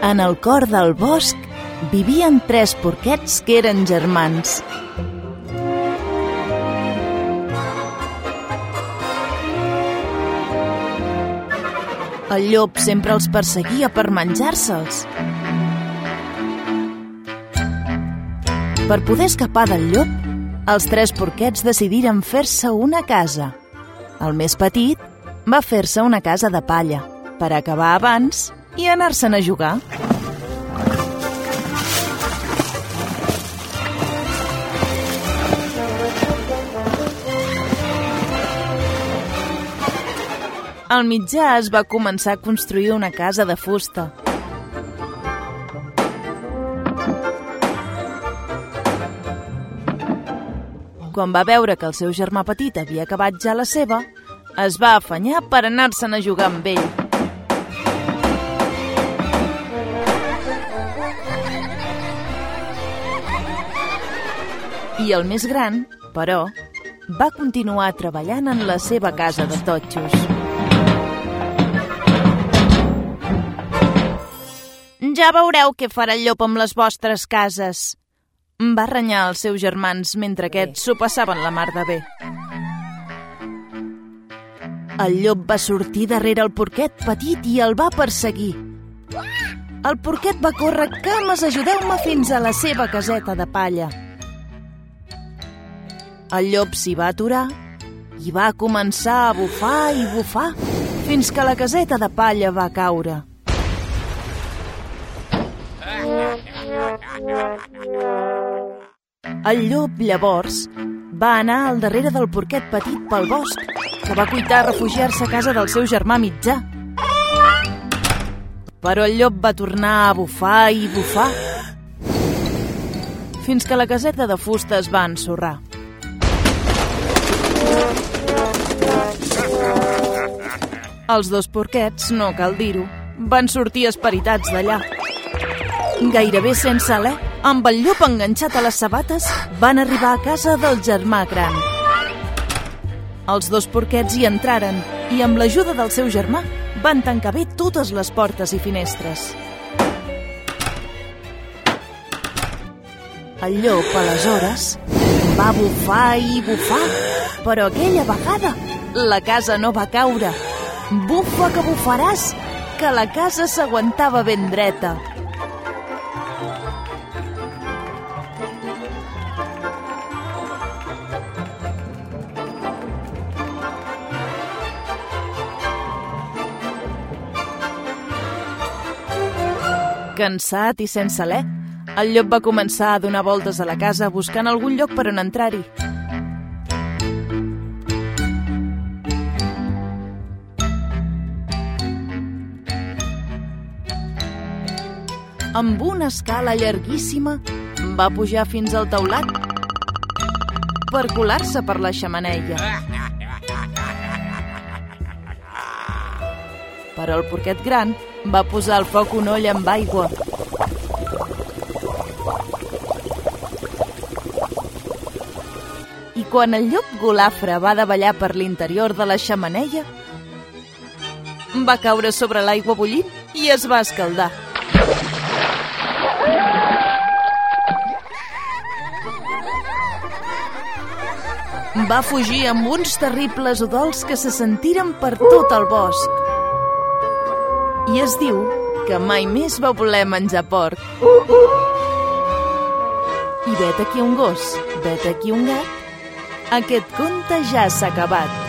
En el cor del bosc vivien tres porquets que eren germans. El llop sempre els perseguia per menjar-se'ls. Per poder escapar del llop, els tres porquets decidiren fer-se una casa. El més petit va fer-se una casa de palla per acabar abans i anar-se'n a jugar. Al mitjà es va començar a construir una casa de fusta. Quan va veure que el seu germà petit havia acabat ja la seva, es va afanyar per anar-se'n a jugar amb ell. I el més gran, però, va continuar treballant en la seva casa de totxos. Ja veureu què farà el llop amb les vostres cases. Va renyar els seus germans mentre aquests s'ho passaven la mar de bé. El llop va sortir darrere el porquet petit i el va perseguir. El porquet va córrer cames, ajudeu-me fins a la seva caseta de palla. El llop s'hi va aturar i va començar a bufar i bufar fins que la caseta de palla va caure. El llop, llavors, va anar al darrere del porquet petit pel bosc, que va cuitar refugiar-se a casa del seu germà mitjà. Però el llop va tornar a bufar i bufar, fins que la caseta de fusta es va ensorrar. Els dos porquets, no cal dir-ho, van sortir esperitats d'allà. Gairebé sense alè, amb el llop enganxat a les sabates, van arribar a casa del germà gran. Els dos porquets hi entraren i, amb l'ajuda del seu germà, van tancar bé totes les portes i finestres. El llop, aleshores, va bufar i bufar, però aquella vegada la casa no va caure. Bufa que bufaràs, que la casa s'aguantava ben dreta. Cansat i sense alè, el llop va començar a donar voltes a la casa buscant algun lloc per on entrar-hi. Amb una escala llarguíssima, va pujar fins al teulat per colar-se per la xamaneia. Però el porquet gran va posar al foc un oll amb aigua. I quan el llop golafre va davallar per l'interior de la xamaneia, va caure sobre l'aigua bullint i es va escaldar. Va fugir amb uns terribles udols que se sentiren per tot el bosc. I es diu que mai més va voler menjar porc. I vet aquí un gos, vet aquí un gat. Aquest conte ja s'ha acabat.